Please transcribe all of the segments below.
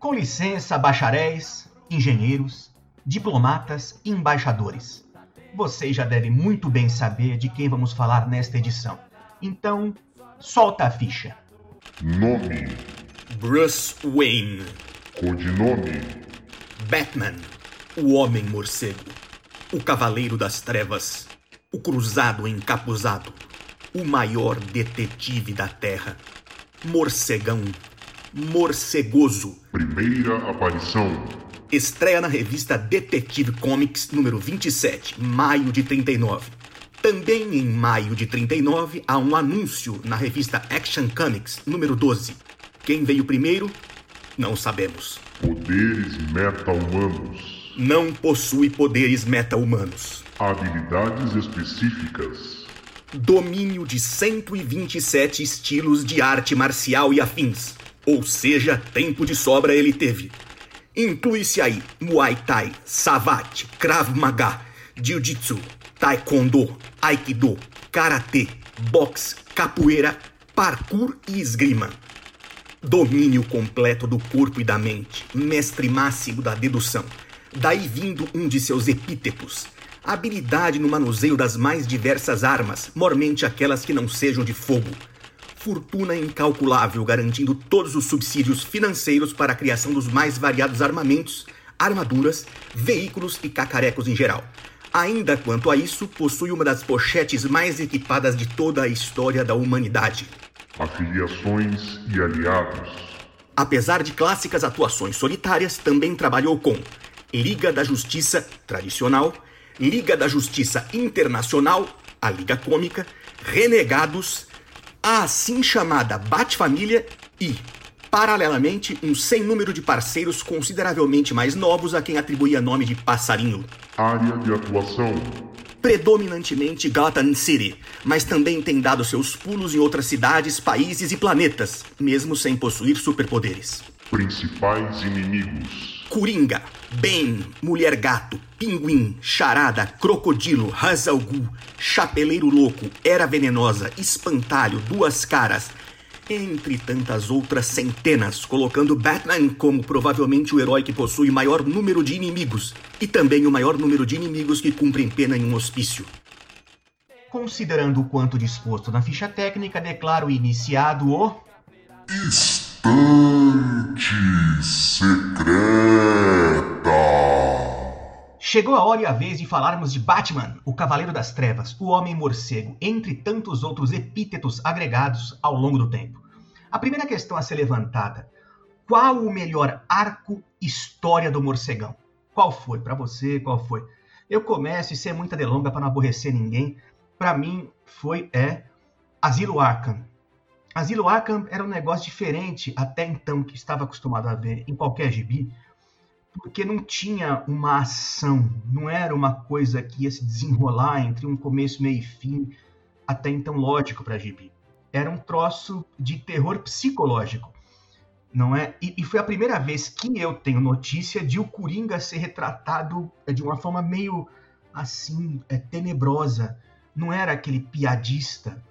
Com licença, bacharéis, engenheiros, diplomatas e embaixadores. Vocês já devem muito bem saber de quem vamos falar nesta edição. Então, solta a ficha. Nome: Bruce Wayne. Codinome: Batman, o Homem Morcego. O Cavaleiro das Trevas. O Cruzado Encapuzado. O maior detetive da Terra. Morcegão. Morcegoso. Primeira aparição: Estreia na revista Detective Comics número 27, maio de 39. Também em maio de 39 há um anúncio na revista Action Comics número 12. Quem veio primeiro? Não sabemos. Poderes meta-humanos. Não possui poderes meta-humanos. Habilidades específicas. Domínio de 127 estilos de arte marcial e afins. Ou seja, tempo de sobra ele teve. Inclui-se aí Muay Thai, Savate, Krav Maga, Jiu-Jitsu, Taekwondo, Aikido, Karatê, Boxe, Capoeira, Parkour e Esgrima. Domínio completo do corpo e da mente, mestre máximo da dedução. Daí vindo um de seus epítetos. Habilidade no manuseio das mais diversas armas, mormente aquelas que não sejam de fogo. Fortuna incalculável, garantindo todos os subsídios financeiros para a criação dos mais variados armamentos, armaduras, veículos e cacarecos em geral. Ainda quanto a isso, possui uma das pochetes mais equipadas de toda a história da humanidade. Afiliações e aliados. Apesar de clássicas atuações solitárias, também trabalhou com Liga da Justiça tradicional, Liga da Justiça Internacional, a Liga Cômica, Renegados, a assim chamada Bat-Família e, paralelamente, um sem número de parceiros consideravelmente mais novos a quem atribuía nome de Passarinho. Área de atuação: Predominantemente Gotham City, mas também tem dado seus pulos em outras cidades, países e planetas, mesmo sem possuir superpoderes. Principais inimigos: Coringa, Bane, Mulher Gato, Pinguim, Charada, Crocodilo, Hazalgu, Chapeleiro Louco, Era Venenosa, Espantalho, Duas Caras, entre tantas outras centenas, colocando Batman como provavelmente o herói que possui o maior número de inimigos e também o maior número de inimigos que cumprem pena em um hospício. Considerando o quanto disposto na ficha técnica, declaro iniciado o. Estante Secreta. Chegou a hora e a vez de falarmos de Batman, o Cavaleiro das Trevas, o Homem Morcego, entre tantos outros epítetos agregados ao longo do tempo. A primeira questão a ser levantada: qual o melhor arco história do morcegão? Qual foi para você? Qual foi? Eu começo e sem muita delonga para não aborrecer ninguém. Para mim foi é Asilo Arkham. Asilo Arkham era um negócio diferente até então que estava acostumado a ver em qualquer gibi, porque não tinha uma ação, não era uma coisa que ia se desenrolar entre um começo, meio e fim, até então lógico para gibi. Era um troço de terror psicológico, não é? E, e, foi a primeira vez que eu tenho notícia de o Coringa ser retratado de uma forma meio assim, é, tenebrosa. Não era aquele piadista.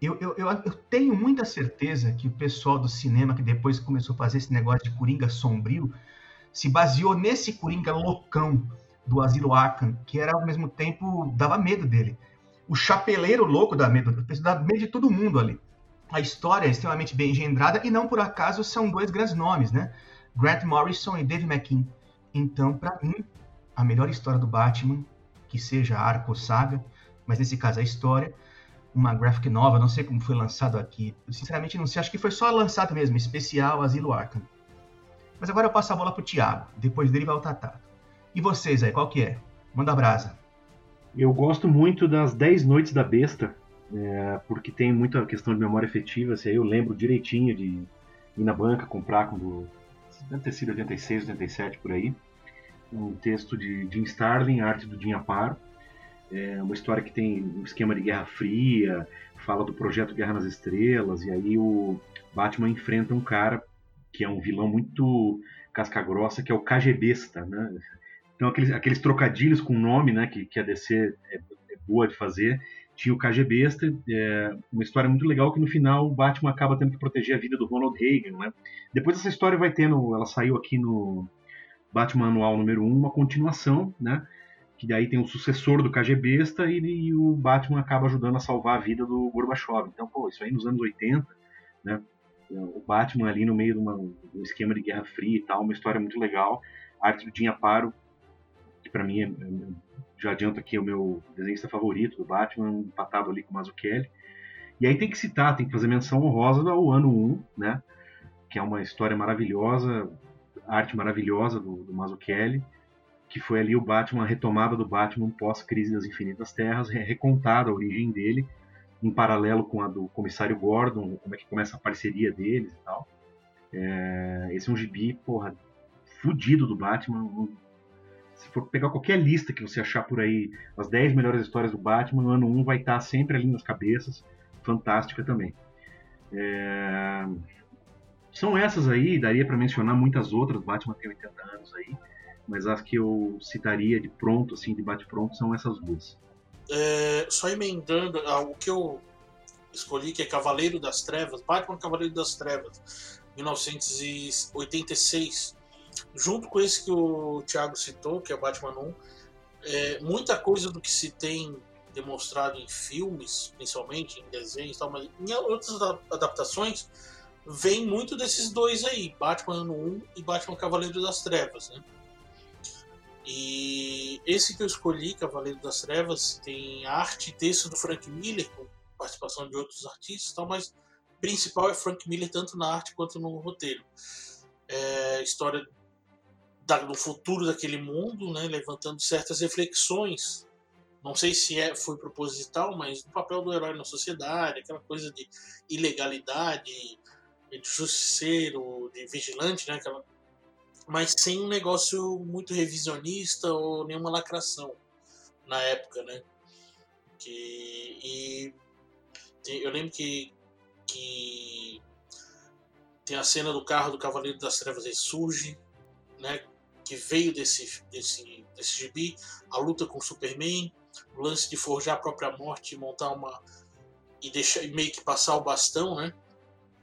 Eu, eu, eu, eu tenho muita certeza que o pessoal do cinema, que depois começou a fazer esse negócio de Coringa sombrio, se baseou nesse Coringa loucão do Asilo Arkham, que era ao mesmo tempo dava medo dele. O chapeleiro louco dá medo, dá medo de todo mundo ali. A história é extremamente bem engendrada e não por acaso são dois grandes nomes, né? Grant Morrison e Dave McKean. Então, para mim, a melhor história do Batman, que seja arco ou saga, mas nesse caso a história, uma graphic nova, não sei como foi lançado aqui. Eu, sinceramente não sei, acho que foi só lançado mesmo, especial Asilo Arkham. Mas agora eu passo a bola pro Thiago, depois dele vai o Tatá. E vocês aí, qual que é? Manda brasa. Eu gosto muito das 10 Noites da Besta, é, porque tem muita questão de memória afetiva. Assim, eu lembro direitinho de ir na banca comprar quando. Deve ter sido 86, 87 por aí. Um texto de Jim Starlin, arte do Jim Aparo. É uma história que tem um esquema de Guerra Fria, fala do projeto Guerra nas Estrelas, e aí o Batman enfrenta um cara que é um vilão muito casca-grossa, que é o KGBista, né? Então aqueles, aqueles trocadilhos com nome, né, que, que a DC é, é boa de fazer, tinha o KG Besta, é, uma história muito legal que no final o Batman acaba tendo que proteger a vida do Ronald Reagan, né? Depois essa história vai tendo, ela saiu aqui no Batman Anual número 1, uma continuação, né? Que daí tem o sucessor do KG Besta e, e o Batman acaba ajudando a salvar a vida do Gorbachev. Então, pô, isso aí nos anos 80, né? O Batman ali no meio de, uma, de um esquema de Guerra Fria e tal, uma história muito legal. A arte do Paro, que para mim é, é, já adianto aqui é o meu desenhista favorito do Batman, empatado ali com o Mazzucchelli. E aí tem que citar, tem que fazer menção honrosa ao ano 1, né? Que é uma história maravilhosa, arte maravilhosa do, do Mazzucchelli, que foi ali o Batman, a retomada do Batman pós-crise das Infinitas Terras, recontada a origem dele, em paralelo com a do Comissário Gordon, como é que começa a parceria deles e tal. É, esse é um gibi, porra, fudido do Batman. Se for pegar qualquer lista que você achar por aí, as 10 melhores histórias do Batman, no ano 1 vai estar sempre ali nas cabeças. Fantástica também. É, são essas aí, daria para mencionar muitas outras, Batman tem 80 anos aí, mas as que eu citaria de pronto, assim, de bate-pronto, são essas duas. É, só emendando, ah, o que eu escolhi, que é Cavaleiro das Trevas, Batman Cavaleiro das Trevas, 1986, junto com esse que o Thiago citou, que é Batman 1, é, muita coisa do que se tem demonstrado em filmes, principalmente em desenhos, tal, mas em outras adaptações, vem muito desses dois aí, Batman Ano 1 e Batman Cavaleiro das Trevas, né? E esse que eu escolhi, Cavaleiro das Trevas, tem arte e texto do Frank Miller, com participação de outros artistas, tal, mas principal é Frank Miller tanto na arte quanto no roteiro. É história da, do futuro daquele mundo, né, levantando certas reflexões. Não sei se é, foi proposital, mas do papel do herói na sociedade, aquela coisa de ilegalidade, de justiceiro, de vigilante, né? Aquela... Mas sem um negócio muito revisionista ou nenhuma lacração na época, né? Que, e eu lembro que, que tem a cena do carro do Cavaleiro das Trevas ele surge, né? Que veio desse, desse, desse gibi, a luta com o Superman, o lance de forjar a própria morte e montar uma. e deixar meio que passar o bastão, né?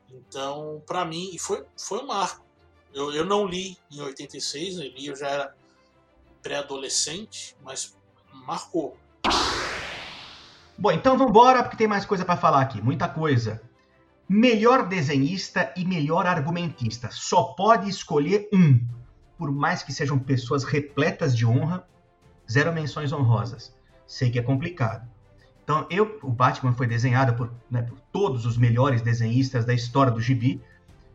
Então, para mim, foi, foi um marco. Eu, eu não li em 86, eu li, eu já era pré-adolescente, mas marcou. Bom, então vamos embora, porque tem mais coisa para falar aqui, muita coisa. Melhor desenhista e melhor argumentista. Só pode escolher um. Por mais que sejam pessoas repletas de honra, zero menções honrosas. Sei que é complicado. Então, eu, o Batman foi desenhado por, né, por todos os melhores desenhistas da história do gibi,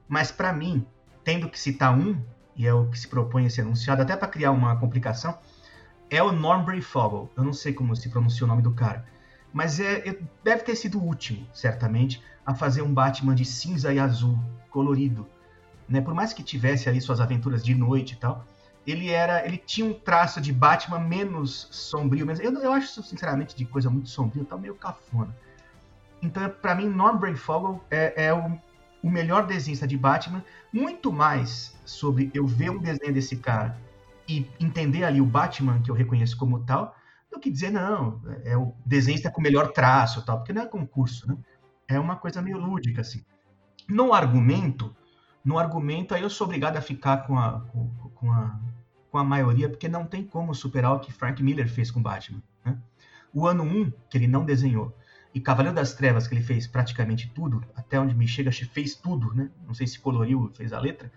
mas para mim, tendo que citar um, e é o que se propõe a ser anunciado, até para criar uma complicação, é o Norm Breyfogle. Eu não sei como se pronuncia o nome do cara, mas é, é, deve ter sido o último, certamente, a fazer um Batman de cinza e azul, colorido. Né? Por mais que tivesse ali suas aventuras de noite e tal, ele era, ele tinha um traço de Batman menos sombrio, mas eu, eu acho sinceramente de coisa muito sombria, tá meio cafona. Então, para mim, Norm Brayfogle é, é o, o, melhor desenhista de Batman, muito mais sobre eu ver um desenho desse cara e entender ali o Batman que eu reconheço como tal, do que dizer não, é o desenhista com o melhor traço, tal, porque não é concurso, né? É uma coisa meio lúdica assim. No argumento, no argumento aí eu sou obrigado a ficar com a, com, com a com a maioria, porque não tem como superar o que Frank Miller fez com Batman. Né? O ano 1, que ele não desenhou, e Cavaleiro das Trevas, que ele fez praticamente tudo, até onde me chega, fez tudo, né? Não sei se coloriu, fez a letra,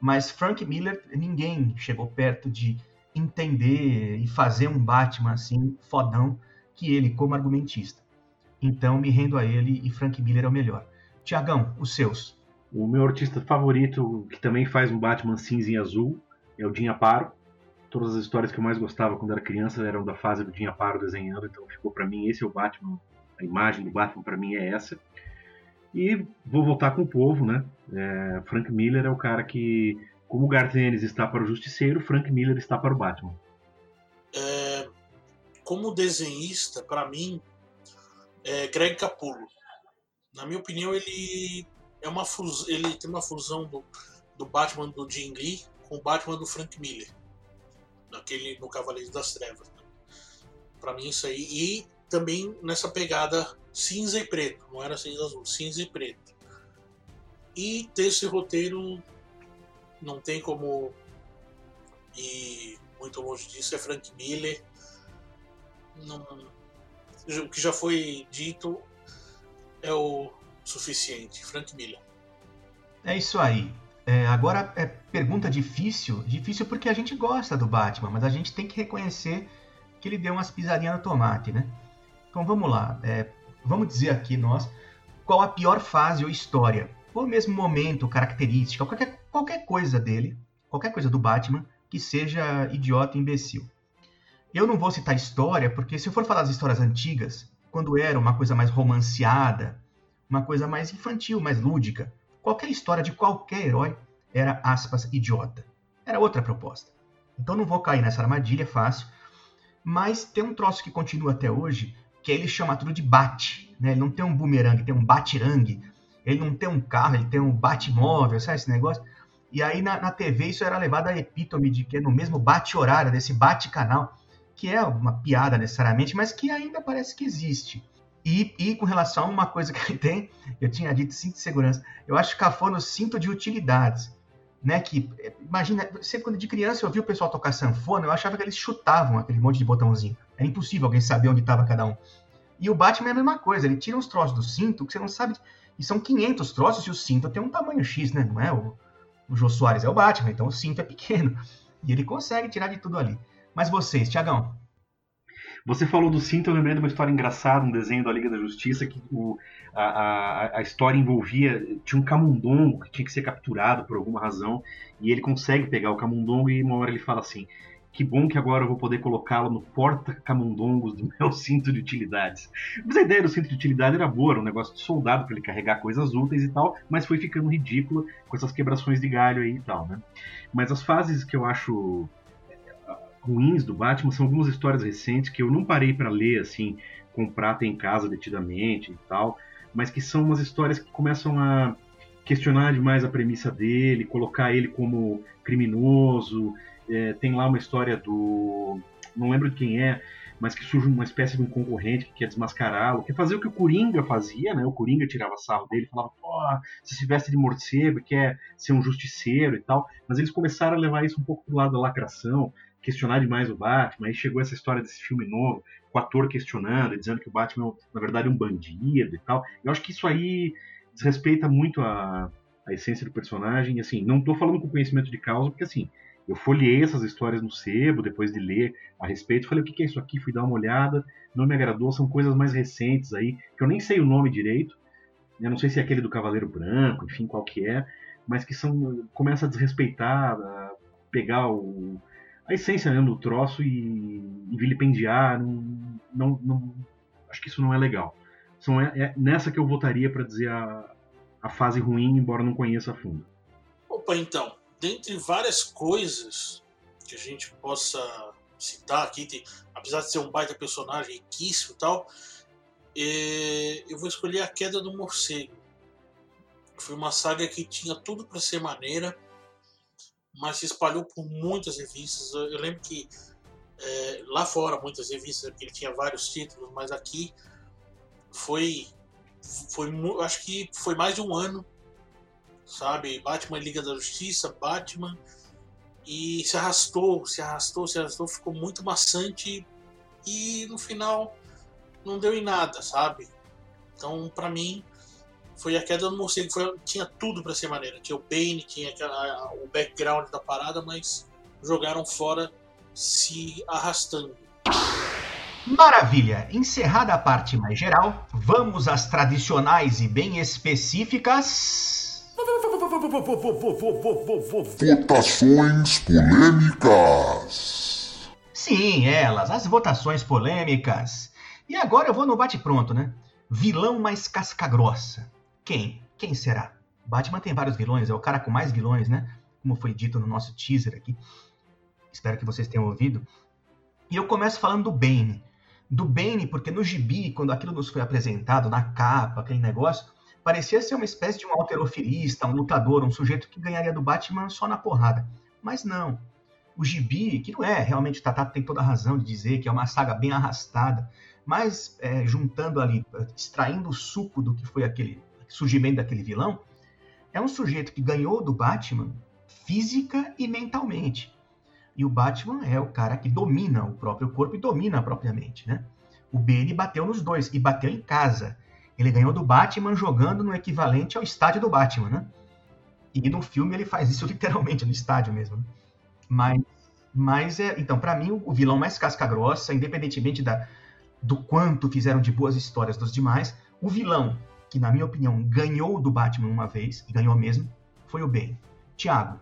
mas Frank Miller, ninguém chegou perto de entender e fazer um Batman assim, fodão, que ele como argumentista. Então me rendo a ele e Frank Miller é o melhor. Tiagão, os seus. O meu artista favorito, que também faz um Batman cinza e azul, é o Paro. Todas as histórias que eu mais gostava quando era criança eram da fase do Dinha Paro desenhando, então ficou para mim esse é o Batman, a imagem do Batman para mim é essa. E vou voltar com o povo, né? É, Frank Miller é o cara que, como o Gartenes está para o Justiceiro, Frank Miller está para o Batman. É, como desenhista, para mim, é Greg Capullo. Na minha opinião, ele é uma fusão, ele tem uma fusão do, do Batman do Jim Lee com o Batman do Frank Miller, naquele, no Cavaleiro das Trevas. Né? Para mim, isso aí. E também nessa pegada cinza e preto, não era cinza azul, cinza e preto. E texto e roteiro não tem como ir muito longe disso, é Frank Miller. Não, o que já foi dito é o suficiente, Frank Miller. É isso aí. É, agora é pergunta difícil, difícil porque a gente gosta do Batman, mas a gente tem que reconhecer que ele deu umas pisadinhas no tomate, né? Então vamos lá, é, vamos dizer aqui nós qual a pior fase ou história, ou mesmo momento, característica, qualquer, qualquer coisa dele, qualquer coisa do Batman que seja idiota e imbecil. Eu não vou citar história, porque se eu for falar das histórias antigas, quando era uma coisa mais romanceada, uma coisa mais infantil, mais lúdica, qualquer história de qualquer herói era, aspas, idiota. Era outra proposta. Então não vou cair nessa armadilha fácil, mas tem um troço que continua até hoje, que ele chama tudo de bate. Né? Ele não tem um boomerang, tem um batirangue. Ele não tem um carro, ele tem um batimóvel, sabe esse negócio? E aí na, na TV isso era levado a epítome de que é no mesmo bate-horário, desse bate-canal, que é uma piada necessariamente, mas que ainda parece que existe. E, e, com relação a uma coisa que ele tem, eu tinha dito cinto de segurança, eu acho cafona o cinto de utilidades. Né, que, imagina, sempre quando de criança eu vi o pessoal tocar sanfona, eu achava que eles chutavam aquele monte de botãozinho. Era impossível alguém saber onde estava cada um. E o Batman é a mesma coisa, ele tira uns troços do cinto que você não sabe. E são 500 troços e o cinto tem um tamanho X, né? Não é o, o Jô Soares, é o Batman, então o cinto é pequeno. E ele consegue tirar de tudo ali. Mas vocês, Tiagão, você falou do cinto, eu lembrei de uma história engraçada, um desenho da Liga da Justiça, que o, a, a, a, história envolvia. Tinha um camundongo que tinha que ser capturado por alguma razão, e ele consegue pegar o camundongo e uma hora ele fala assim. Que bom que agora eu vou poder colocá-lo no porta-camundongos do meu cinto de utilidades. Mas a ideia do cinto de utilidade era boa, era um negócio de soldado para ele carregar coisas úteis e tal, mas foi ficando ridículo com essas quebrações de galho aí e tal, né? Mas as fases que eu acho ruins do Batman são algumas histórias recentes que eu não parei para ler assim, comprar tem em casa detidamente e tal, mas que são umas histórias que começam a questionar demais a premissa dele, colocar ele como criminoso. É, tem lá uma história do. não lembro de quem é, mas que surge uma espécie de um concorrente que quer desmascará-lo, quer fazer o que o Coringa fazia, né? O Coringa tirava sarro dele, falava, pô, você se veste de morcego, quer ser um justiceiro e tal. Mas eles começaram a levar isso um pouco pro lado da lacração, questionar demais o Batman. Aí chegou essa história desse filme novo, com o ator questionando, dizendo que o Batman, na verdade, é um bandido e tal. Eu acho que isso aí desrespeita muito a, a essência do personagem. Assim, não estou falando com conhecimento de causa, porque assim, eu folhei essas histórias no sebo depois de ler a respeito. Falei, o que é isso aqui? Fui dar uma olhada, não me agradou. São coisas mais recentes aí, que eu nem sei o nome direito. Eu não sei se é aquele do Cavaleiro Branco, enfim, qual que é. Mas que são começa a desrespeitar, a pegar o, a essência mesmo do troço e, e vilipendiar. Não, não, não, acho que isso não é legal. São, é, é nessa que eu votaria para dizer a, a fase ruim, embora não conheça a fundo. Opa, então, dentre várias coisas que a gente possa citar aqui, tem, apesar de ser um baita personagem riquíssimo e tal, é, eu vou escolher A Queda do Morcego. Foi uma saga que tinha tudo para ser maneira, mas se espalhou por muitas revistas. Eu, lembro que é, lá fora, muitas revistas, porque ele tinha vários títulos, mas aqui foi, foi acho que foi mais de um ano, sabe? Batman Liga da Justiça, Batman, e se arrastou, se arrastou, se arrastou, ficou muito maçante e no final não deu em nada, sabe? Então, para mim, foi a queda do morcego. Foi, tinha tudo para ser maneira. Tinha o Bane, tinha aquela, o background da parada, mas jogaram fora se arrastando. Maravilha! Encerrada a parte mais geral, vamos às tradicionais e bem específicas. Votações polêmicas. Sim, elas, as votações polêmicas. E agora eu vou no bate-pronto, né? Vilão mais casca-grossa. Quem? Quem será? Batman tem vários vilões, é o cara com mais vilões, né? Como foi dito no nosso teaser aqui. Espero que vocês tenham ouvido. E eu começo falando do Bane. Do Bane, porque no gibi, quando aquilo nos foi apresentado, na capa, aquele negócio, parecia ser uma espécie de um alterofilista, um lutador, um sujeito que ganharia do Batman só na porrada. Mas não. O gibi, que não é realmente o Tatato tem toda a razão de dizer que é uma saga bem arrastada, Mas é, juntando ali, extraindo o suco do que foi aquele surgimento daquele vilão, é um sujeito que ganhou do Batman física e mentalmente. E o Batman é o cara que domina o próprio corpo e domina a própria mente, né? O Bane bateu nos dois e bateu em casa. Ele ganhou do Batman jogando no equivalente ao estádio do Batman, né? E no filme ele faz isso literalmente no estádio mesmo. Né? Mas, mas é, então, para mim o vilão mais casca grossa, independentemente da, do quanto fizeram de boas histórias dos demais, o vilão que na minha opinião ganhou do Batman uma vez e ganhou mesmo foi o Bane. Tiago.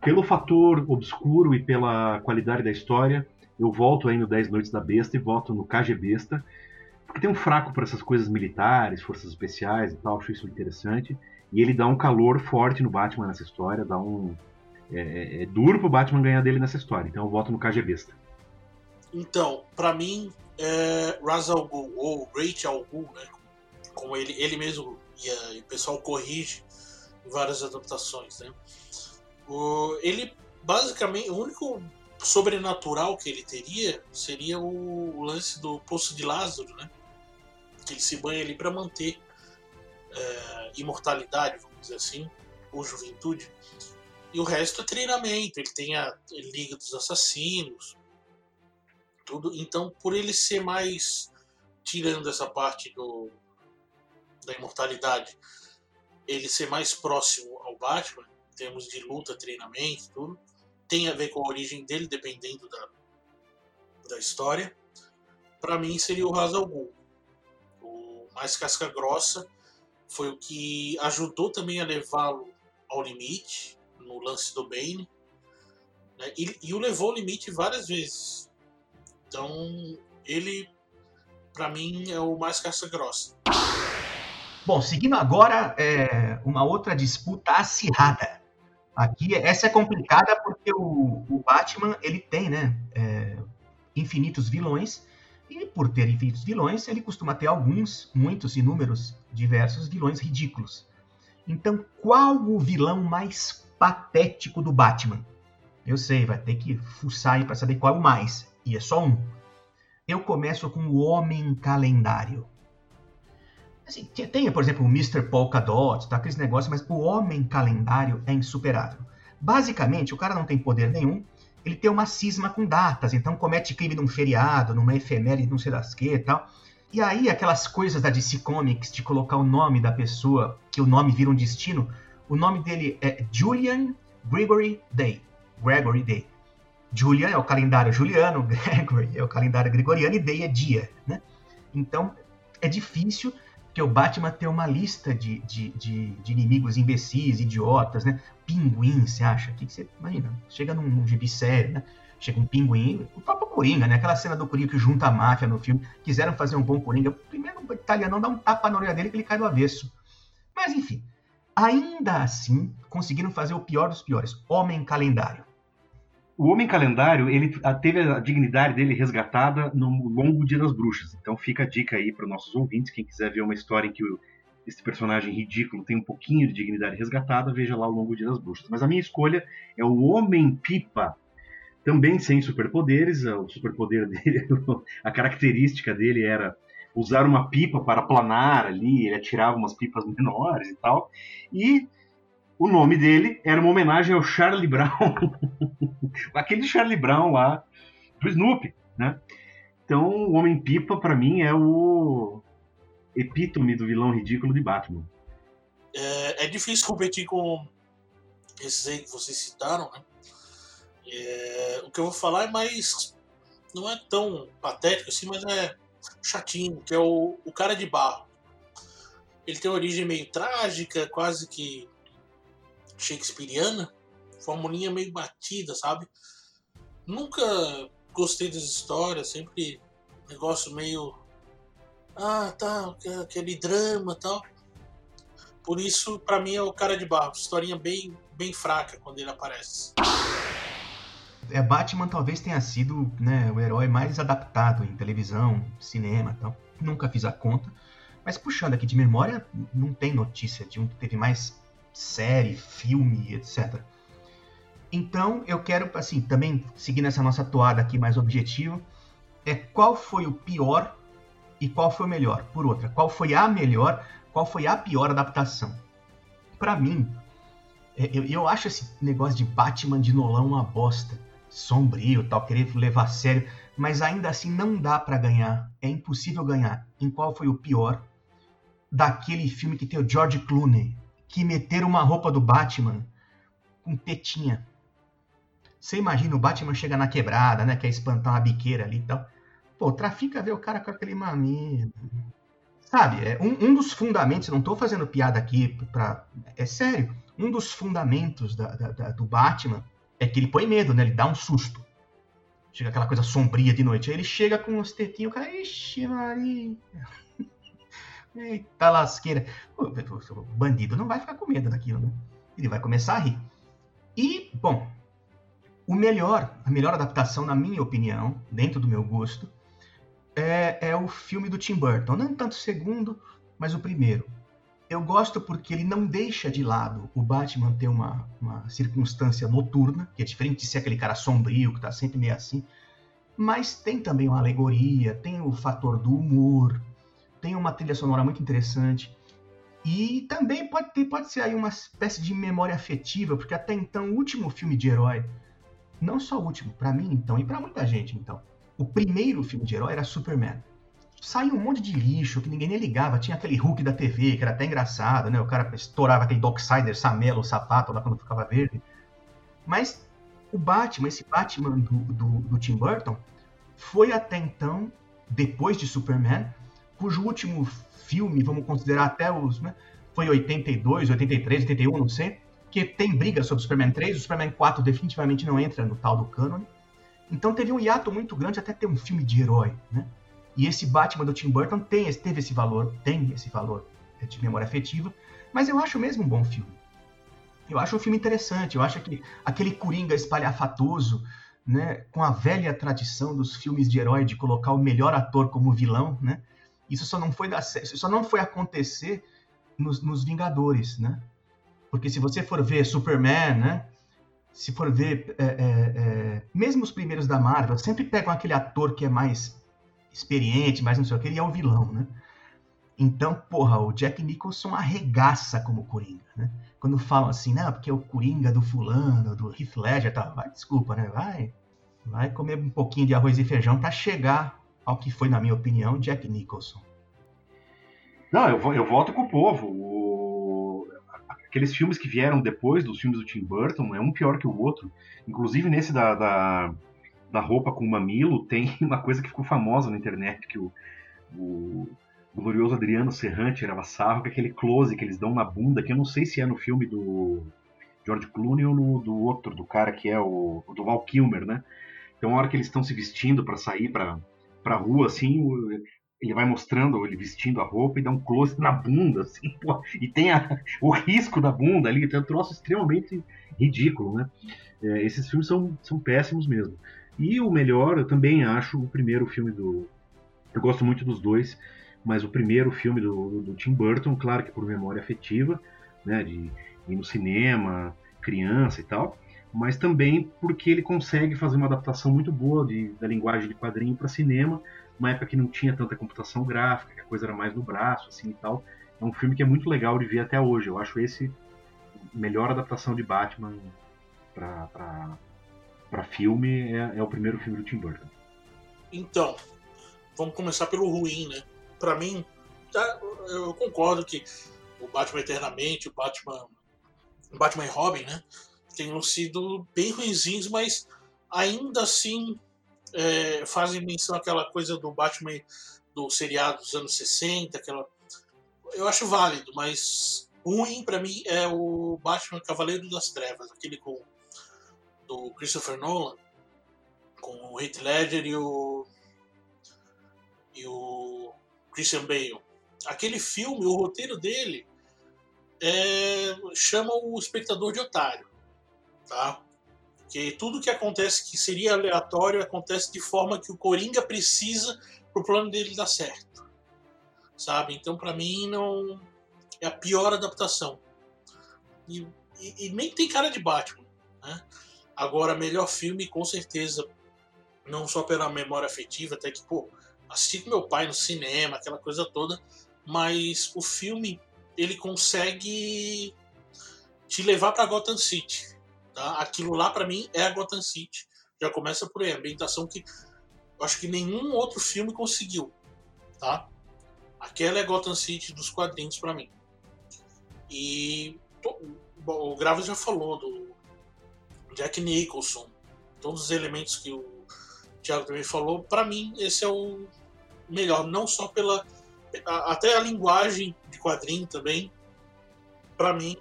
Pelo fator obscuro e pela qualidade da história, eu volto aí no 10 Noites da Besta e volto no KG Besta, porque tem um fraco para essas coisas militares, forças especiais e tal, acho isso interessante. E ele dá um calor forte no Batman nessa história, dá um. É, é, é duro pro Batman ganhar dele nessa história, então eu voto no KG Besta. Então, para mim, é Ra's al Ghul, ou al Ghul, né? Como ele, ele mesmo e, a, e o pessoal corrige em várias adaptações, né? O, ele, basicamente, o único sobrenatural que ele teria seria o, o lance do Poço de Lázaro, né? Que ele se banha ali para manter é, imortalidade, vamos dizer assim, ou juventude. E o resto é treinamento. Ele tem a Liga dos Assassinos, tudo. Então, por ele ser mais tirando essa parte do da imortalidade, ele ser mais próximo ao Batman, em termos de luta, treinamento, tudo, tem a ver com a origem dele, dependendo da, da história. Para mim seria o Hazal Ghul. O mais casca grossa foi o que ajudou também a levá-lo ao limite no lance do Bane. Né? E, e o levou ao limite várias vezes. Então, ele, para mim, é o mais casca grossa. Bom, seguindo agora, é, uma outra disputa acirrada. Aqui, essa é complicada porque o, o Batman, ele tem, né, é, infinitos vilões, e por ter infinitos vilões, ele costuma ter alguns, muitos, inúmeros, diversos vilões ridículos. Então, qual o vilão mais patético do Batman? Eu sei, vai ter que fuçar aí para saber qual é o mais. E é só um. Eu começo com o Homem Calendário. Assim, tem, por exemplo, o Mr. Polka Dot, tá, aqueles negócios, mas o Homem Calendário é insuperável. Basicamente, o cara não tem poder nenhum, ele tem uma cisma com datas, então comete crime num feriado, numa efeméride, não sei das que e tal. E aí, aquelas coisas da DC Comics de colocar o nome da pessoa, que o nome vira um destino, o nome dele é Julian Gregory Day. Gregory Day. Julian é o calendário juliano, Gregory é o calendário gregoriano e Day é dia, né? Então, é difícil porque o Batman tem uma lista de, de, de, de inimigos imbecis, idiotas, né? Pinguim, você acha? O que, que você. Imagina, chega num, num gibi sério, né? Chega um pinguim, o próprio Coringa, né? Aquela cena do Coringa que junta a máfia no filme. Quiseram fazer um bom Coringa. Primeiro o italiano dá um tapa na orelha dele que ele cai do avesso. Mas enfim, ainda assim, conseguiram fazer o pior dos piores: Homem Calendário. O Homem Calendário, ele teve a dignidade dele resgatada no longo Dia das Bruxas. Então fica a dica aí para os nossos ouvintes, quem quiser ver uma história em que o, esse personagem ridículo tem um pouquinho de dignidade resgatada, veja lá o longo Dia das Bruxas. Mas a minha escolha é o Homem-Pipa, também sem superpoderes. O superpoder dele, a característica dele era usar uma pipa para planar ali, ele atirava umas pipas menores e tal. E o nome dele era uma homenagem ao Charlie Brown, aquele Charlie Brown lá do Snoopy, né? Então, o Homem-Pipa, para mim, é o epítome do vilão ridículo de Batman. É, é difícil competir com esses aí que vocês citaram, né? É, o que eu vou falar é mais. Não é tão patético assim, mas é chatinho, que é o, o cara de barro. Ele tem uma origem meio trágica, quase que shakespeariana, formulinha meio batida, sabe? Nunca gostei das histórias, sempre negócio meio. Ah, tá, aquele drama tal. Por isso, para mim, é o cara de barro. Historinha bem, bem fraca quando ele aparece. É, Batman talvez tenha sido né, o herói mais adaptado em televisão, cinema tal. Nunca fiz a conta. Mas puxando aqui de memória, não tem notícia de um que teve mais série, filme, etc. Então, eu quero, assim, também seguir nessa nossa toada aqui mais objetivo, é qual foi o pior e qual foi o melhor, por outra. Qual foi a melhor, qual foi a pior adaptação. Para mim, é, eu, eu acho esse negócio de Batman de Nolan uma bosta. Sombrio, tal, querer levar a sério. Mas ainda assim não dá para ganhar. É impossível ganhar. Em qual foi o pior? Daquele filme que tem o George Clooney. Que meteram uma roupa do Batman com tetinha. Você imagina o Batman chega na quebrada, né? Quer espantar uma biqueira ali e tal. Pô, trafica ver o cara com aquele mamilo. Sabe, é um, um dos fundamentos, não tô fazendo piada aqui pra. É sério um dos fundamentos da, da, da, do Batman é que ele põe medo, né? Ele dá um susto. Chega aquela coisa sombria de noite. Aí ele chega com os tetinhos, o cara, ixi, Maria. Eita lasqueira. O bandido não vai ficar com medo daquilo, né? Ele vai começar a rir. E, bom, o melhor, a melhor adaptação, na minha opinião, dentro do meu gosto, é, é o filme do Tim Burton. Não tanto o segundo, mas o primeiro eu gosto porque ele não deixa de lado o Batman ter uma, uma circunstância noturna, que é diferente de ser aquele cara sombrio, que tá sempre meio assim. Mas tem também uma alegoria, tem o fator do humor, tem uma trilha sonora muito interessante. E também pode, ter, pode ser aí uma espécie de memória afetiva, porque até então o último filme de herói, não só o último, para mim então, e para muita gente então, o primeiro filme de herói era Superman saiu um monte de lixo que ninguém nem ligava. Tinha aquele Hulk da TV, que era até engraçado, né? O cara estourava aquele Doxider, Samelo, sapato lá quando ficava verde. Mas o Batman, esse Batman do, do, do Tim Burton, foi até então, depois de Superman, cujo último filme, vamos considerar até os. Né, foi 82, 83, 81, não sei, que tem briga sobre o Superman 3, o Superman 4 definitivamente não entra no tal do canon. Então teve um hiato muito grande até ter um filme de herói, né? E esse Batman do Tim Burton tem, teve esse valor, tem esse valor de memória afetiva, mas eu acho mesmo um bom filme. Eu acho um filme interessante, eu acho que aquele Coringa espalhafatoso, né, com a velha tradição dos filmes de herói de colocar o melhor ator como vilão, né? Isso só não foi dar, isso só não foi acontecer nos, nos Vingadores, né? Porque se você for ver Superman, né? Se for ver é, é, é, mesmo os primeiros da Marvel, sempre pegam aquele ator que é mais experiente, mas não sei o que, ele é o vilão, né? Então, porra, o Jack Nicholson arregaça como Coringa, né? Quando falam assim, não, porque é o Coringa do fulano, do Heath Ledger, tá, vai, desculpa, né? Vai, vai comer um pouquinho de arroz e feijão para chegar ao que foi, na minha opinião, Jack Nicholson. Não, eu, eu volto com o povo. O... Aqueles filmes que vieram depois dos filmes do Tim Burton é um pior que o outro. Inclusive nesse da, da da roupa com mamilo, tem uma coisa que ficou famosa na internet, que o, o, o glorioso Adriano Serrante era sarro, que é aquele close que eles dão na bunda, que eu não sei se é no filme do George Clooney ou no, do outro, do cara que é o, o do Val Kilmer, né? Então, a hora que eles estão se vestindo para sair para pra rua, assim, ele vai mostrando ele vestindo a roupa e dá um close na bunda, assim, pô, e tem a, o risco da bunda ali, tem um troço extremamente ridículo, né? É, esses filmes são, são péssimos mesmo. E o melhor, eu também acho o primeiro filme do. Eu gosto muito dos dois, mas o primeiro filme do, do Tim Burton, claro que por memória afetiva, né, de ir no cinema, criança e tal, mas também porque ele consegue fazer uma adaptação muito boa de, da linguagem de quadrinho para cinema, uma época que não tinha tanta computação gráfica, que a coisa era mais no braço, assim e tal. É um filme que é muito legal de ver até hoje. Eu acho esse melhor adaptação de Batman para filme é, é, o primeiro filme do Tim Burton. Então, vamos começar pelo ruim, né? Para mim, tá, eu concordo que o Batman Eternamente, o Batman, Batman e Robin, né? Tenham sido bem ruinzinhos, mas ainda assim é, fazem menção àquela coisa do Batman do seriado dos anos 60, aquela. Eu acho válido, mas ruim para mim é o Batman Cavaleiro das Trevas, aquele com do Christopher Nolan, com o Heath Ledger e o, e o Christian Bale. Aquele filme, o roteiro dele, é, chama o espectador de otário. Tá? Que tudo que acontece que seria aleatório acontece de forma que o Coringa precisa para o plano dele dar certo. Sabe? Então, para mim, não é a pior adaptação. E, e, e, nem tem cara de Batman. Né? Agora, melhor filme, com certeza, não só pela memória afetiva, até que, pô, assisti com meu pai no cinema, aquela coisa toda, mas o filme ele consegue te levar para Gotham City. Tá? Aquilo lá para mim é a Gotham City. Já começa por aí, a ambientação que eu acho que nenhum outro filme conseguiu, tá? Aquela é Gotham City dos quadrinhos para mim. E o Grava já falou do Jack Nicholson, todos os elementos que o Thiago também falou. Para mim, esse é o melhor, não só pela até a linguagem de quadrinho também. Para mim,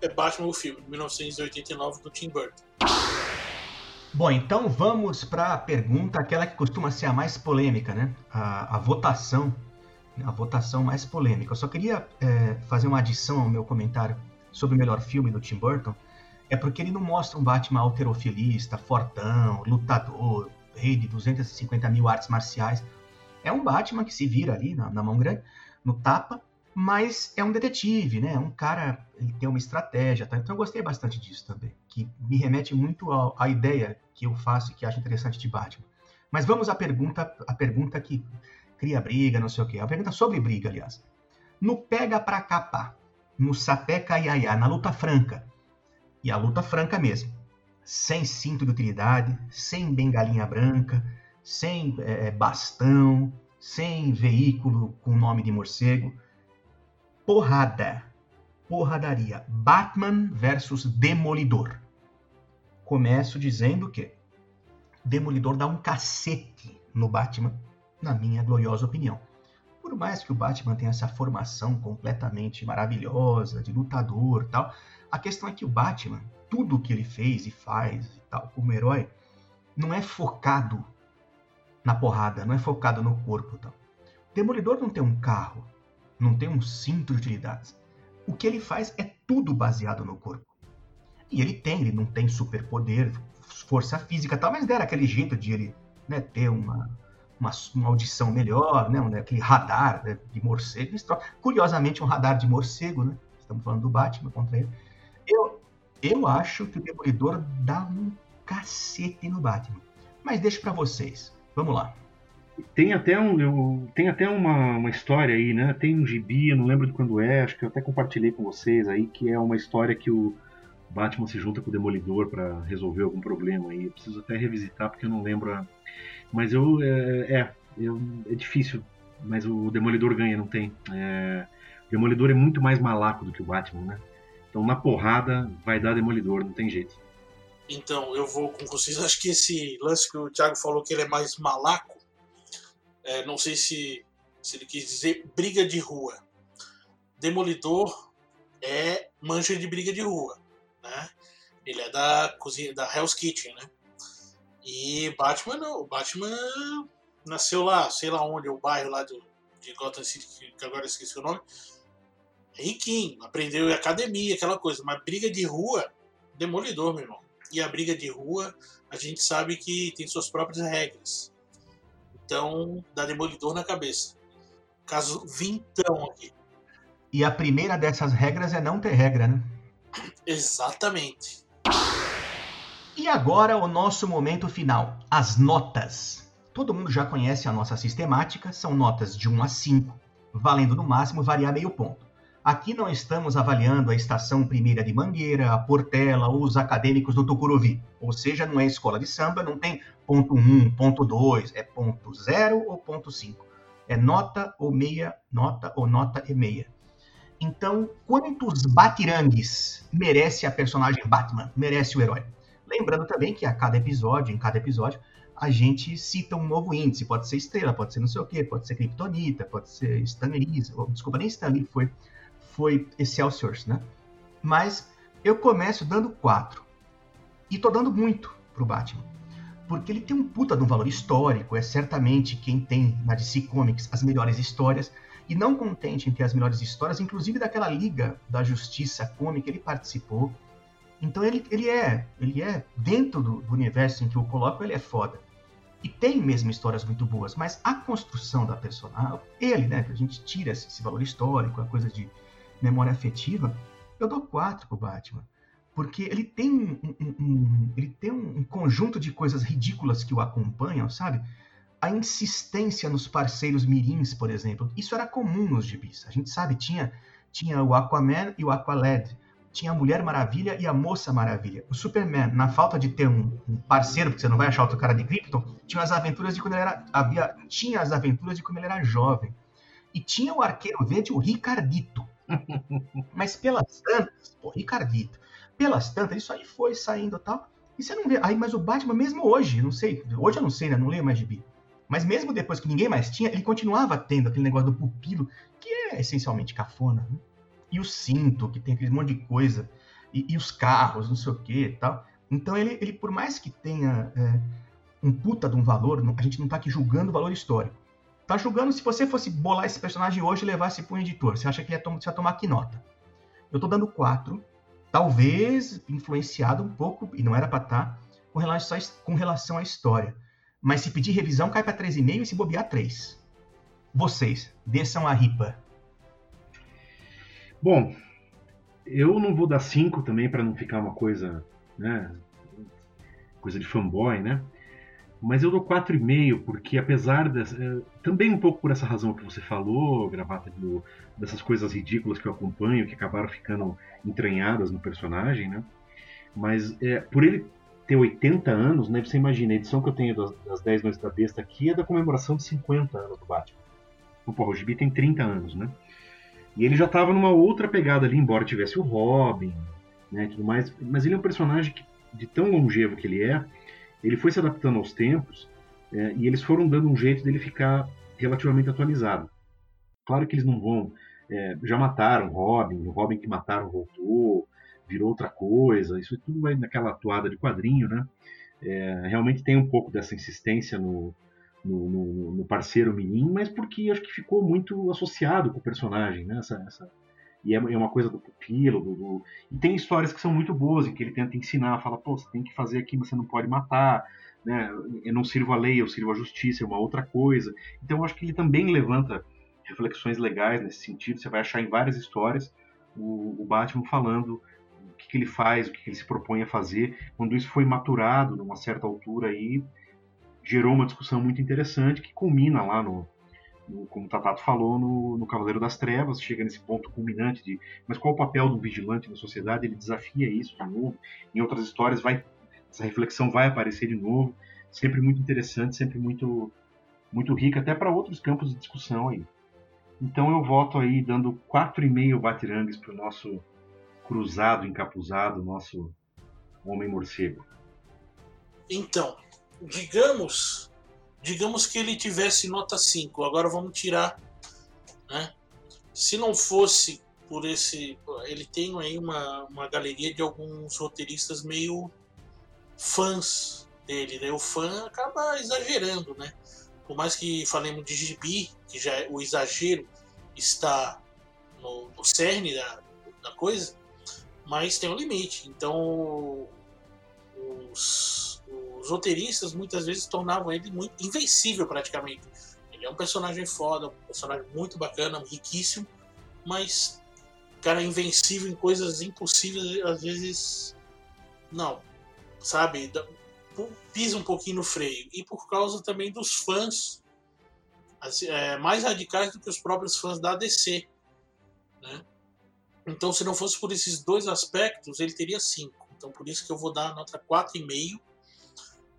é Batman o filme, de 1989 do Tim Burton. Bom, então vamos para a pergunta, aquela que costuma ser a mais polêmica, né? A, a votação, a votação mais polêmica. Eu só queria é, fazer uma adição ao meu comentário sobre o melhor filme do Tim Burton, é porque ele não mostra um Batman alterofilista, fortão, lutador, rei de 250 mil artes marciais. É um Batman que se vira ali na, na mão grande, no tapa, mas é um detetive, né? É um cara, ele tem uma estratégia, tá? Então eu gostei bastante disso também, que me remete muito à ideia que eu faço e que acho interessante de Batman. Mas vamos à pergunta, a pergunta que cria briga, não sei o quê. A pergunta sobre briga, aliás. No pega pra capar, no sapeca iaiá, na luta franca. E a luta franca mesmo. Sem cinto de utilidade, sem bengalinha branca, sem é, bastão, sem veículo com nome de morcego. Porrada. Porradaria. Batman versus Demolidor. Começo dizendo que Demolidor dá um cacete no Batman, na minha gloriosa opinião. Por mais que o Batman tenha essa formação completamente maravilhosa de lutador tal, a questão é que o Batman, tudo que ele fez e faz e tal como herói, não é focado na porrada, não é focado no corpo tal. O Demolidor não tem um carro, não tem um cinto de utilidades. O que ele faz é tudo baseado no corpo. E ele tem, ele não tem superpoder, força física tal, mas dera aquele jeito de ele né, ter uma, uma, uma audição melhor, né? Um, aquele radar né, de morcego. Curiosamente, um radar de morcego, né? Estamos falando do Batman contra ele. Eu, eu acho que o Demolidor dá um cacete no Batman. Mas deixo para vocês. Vamos lá. Tem até, um, eu, tem até uma, uma história aí, né? Tem um gibi, não lembro de quando é, acho que eu até compartilhei com vocês aí, que é uma história que o Batman se junta com o Demolidor para resolver algum problema aí. Eu preciso até revisitar porque eu não lembro a, mas eu. É, é, eu, é difícil. Mas o Demolidor ganha, não tem. É, o Demolidor é muito mais malaco do que o Batman, né? Então na porrada vai dar Demolidor, não tem jeito. Então, eu vou com vocês. Acho que esse lance que o Thiago falou que ele é mais malaco, é, não sei se, se ele quis dizer briga de rua. Demolidor é mancha de briga de rua, né? Ele é da cozinha da Hell's Kitchen, né? E Batman não. O Batman nasceu lá, sei lá onde, o bairro lá do, de Gotham City, que agora esqueci o nome. riquinho, aprendeu em academia, aquela coisa. Mas briga de rua, demolidor, meu irmão. E a briga de rua, a gente sabe que tem suas próprias regras. Então, dá demolidor na cabeça. Caso vintão aqui. E a primeira dessas regras é não ter regra, né? Exatamente. E agora o nosso momento final, as notas. Todo mundo já conhece a nossa sistemática, são notas de 1 a 5, valendo no máximo variar meio ponto. Aqui não estamos avaliando a estação primeira de Mangueira, a Portela ou os acadêmicos do Tucuruvi. Ou seja, não é escola de samba, não tem ponto 1, ponto 2, é ponto 0 ou ponto 5. É nota ou meia, nota ou nota e meia. Então, quantos batirangues merece a personagem Batman? Merece o herói? Lembrando também que a cada episódio, em cada episódio, a gente cita um novo índice. Pode ser estrela, pode ser não sei o quê, pode ser Kryptonita, pode ser Stanley, desculpa, nem Stanley foi, foi Excelsior, né? Mas eu começo dando 4. E tô dando muito pro Batman. Porque ele tem um puta de um valor histórico, é certamente quem tem na DC Comics as melhores histórias. E não contente em ter as melhores histórias, inclusive daquela Liga da Justiça Cômica, ele participou então ele, ele é, ele é dentro do, do, universo em que eu coloco, ele é foda. E tem mesmo histórias muito boas, mas a construção da personagem, ele, né, que a gente tira esse, esse valor histórico, a coisa de memória afetiva, eu dou quatro pro Batman. Porque ele tem um, um, um ele tem um conjunto de coisas ridículas que o acompanham, sabe? a insistência nos parceiros mirins, por exemplo. Isso era comum nos gibis. A gente sabe, tinha, tinha o Aquaman e o Aqualad. Tinha a Mulher Maravilha e a Moça Maravilha. O Superman, na falta de ter um, um parceiro, porque você não vai achar outro cara de Krypton, tinha as aventuras de quando ele era. Havia, tinha as aventuras de quando ele era jovem. E tinha o Arqueiro Verde, o Ricardito. Mas pelas tantas, pô, Ricardito. Pelas tantas, isso aí foi saindo e tal. E você não vê. Aí, mas o Batman, mesmo hoje, não sei. Hoje eu não sei, né? Não leio mais gibi. Mas mesmo depois que ninguém mais tinha, ele continuava tendo aquele negócio do pupilo, que é essencialmente cafona. Né? E o cinto, que tem aquele monte de coisa. E, e os carros, não sei o que e tal. Então ele, ele, por mais que tenha é, um puta de um valor, a gente não tá aqui julgando o valor histórico. Tá julgando se você fosse bolar esse personagem hoje e levar esse pro editor. Você acha que ia, você ia tomar que nota? Eu tô dando 4, talvez influenciado um pouco, e não era pra estar, tá, com relação, com relação à história. Mas se pedir revisão, cai para 3,5 e se bobear 3. Vocês, desçam a ripa. Bom, eu não vou dar 5 também para não ficar uma coisa, né, coisa de fanboy, né? Mas eu dou 4,5 porque apesar dessa, é, também um pouco por essa razão que você falou, gravata do, dessas coisas ridículas que eu acompanho, que acabaram ficando entranhadas no personagem, né? Mas é, por ele ter 80 anos, né? Você imagina, a edição que eu tenho das, das 10 Noites da Besta aqui é da comemoração de 50 anos do Batman. O Porra, o Gibi tem 30 anos, né? E ele já estava numa outra pegada ali, embora tivesse o Robin, né, tudo mais. Mas ele é um personagem que, de tão longevo que ele é, ele foi se adaptando aos tempos é, e eles foram dando um jeito dele ficar relativamente atualizado. Claro que eles não vão. É, já mataram Robin, o Robin que mataram voltou, virou outra coisa. Isso tudo vai naquela atuada de quadrinho, né? É, realmente tem um pouco dessa insistência no, no, no, no, parceiro Mirim, mas porque acho que ficou muito associado com o personagem, né? Essa, essa, e é, é uma coisa do pupilo, do, do, e tem histórias que são muito boas em que ele tenta ensinar, fala, pô, você tem que fazer aqui, mas você não pode matar, né? Eu não sirvo a lei, eu sirvo a justiça, é uma outra coisa. Então eu acho que ele também levanta reflexões legais nesse sentido. Você vai achar em várias histórias o, o Batman falando que, que ele faz, o que, que ele se propõe a fazer. Quando isso foi maturado numa certa altura aí, gerou uma discussão muito interessante que culmina lá no, como o Tatato falou, no, no, Cavaleiro das Trevas, chega nesse ponto culminante de mas qual o papel do vigilante na sociedade? Ele desafia isso de novo. Em outras histórias vai essa reflexão vai aparecer de novo, sempre muito interessante, sempre muito muito rica até para outros campos de discussão aí. Então eu voto aí dando 4,5 batirangues para o nosso cruzado, encapuzado, nosso homem morcego? Então, digamos, digamos que ele tivesse nota 5. Agora vamos tirar, né? Se não fosse por esse, ele tem aí uma, uma galeria de alguns roteiristas meio fãs dele, né? O fã acaba exagerando, né? Por mais que falemos de gibi, que já é, o exagero está no, no cerne da, da coisa, mas tem um limite. Então, os, os roteiristas muitas vezes tornavam ele muito invencível praticamente. Ele é um personagem foda, um personagem muito bacana, riquíssimo, mas cara invencível em coisas impossíveis, às vezes não, sabe? Pisa um pouquinho no freio. E por causa também dos fãs assim, é, mais radicais do que os próprios fãs da DC. Né? Então, se não fosse por esses dois aspectos, ele teria 5. Então, por isso que eu vou dar a nota 4,5.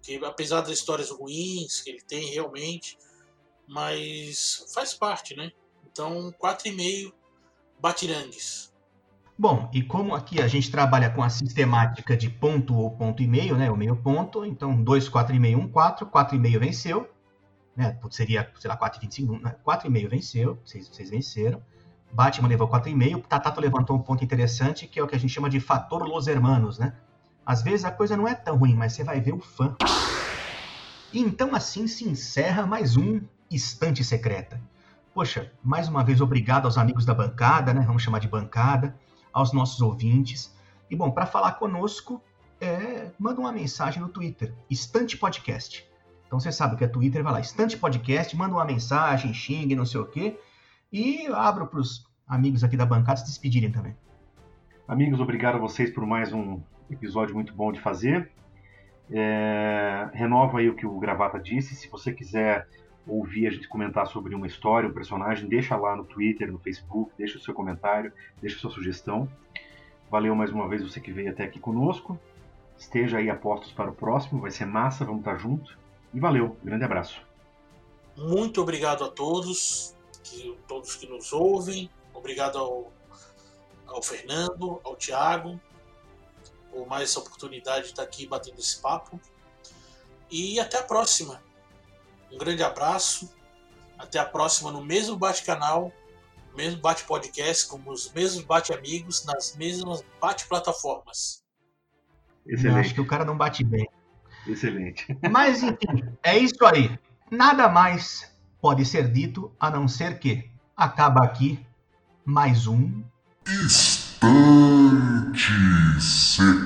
Que apesar das histórias ruins que ele tem realmente, mas faz parte, né? Então, 4,5 batirangues. Bom, e como aqui a gente trabalha com a sistemática de ponto ou ponto e meio, né? O meio ponto, então 2, 4,5, 1, 4, 4,5 venceu. Né? Seria, sei lá, 4,25, 4,5 venceu, vocês, vocês venceram. Batman levou 4,5. Tatato levantou um ponto interessante, que é o que a gente chama de fator Los Hermanos, né? Às vezes a coisa não é tão ruim, mas você vai ver o fã. E então assim se encerra mais um Estante Secreta. Poxa, mais uma vez obrigado aos amigos da bancada, né? Vamos chamar de bancada, aos nossos ouvintes. E bom, para falar conosco, é, manda uma mensagem no Twitter, Estante Podcast. Então você sabe que é Twitter, vai lá, Estante Podcast, manda uma mensagem, xingue, não sei o quê. E abro para os amigos aqui da bancada se despedirem também. Amigos, obrigado a vocês por mais um episódio muito bom de fazer. É, renova aí o que o Gravata disse. Se você quiser ouvir a gente comentar sobre uma história, um personagem, deixa lá no Twitter, no Facebook, deixa o seu comentário, deixa a sua sugestão. Valeu mais uma vez você que veio até aqui conosco. Esteja aí a postos para o próximo, vai ser massa, vamos estar juntos. E valeu, grande abraço. Muito obrigado a todos, que, todos que nos ouvem. Obrigado ao, ao Fernando, ao Tiago, por mais essa oportunidade de estar aqui batendo esse papo. E até a próxima. Um grande abraço. Até a próxima no mesmo bate-canal, mesmo bate-podcast, com os mesmos bate-amigos, nas mesmas bate-plataformas. Excelente. Eu acho que o cara não bate bem. Excelente. Mas, enfim, é isso aí. Nada mais pode ser dito a não ser que acaba aqui mais um. Estante Secreta.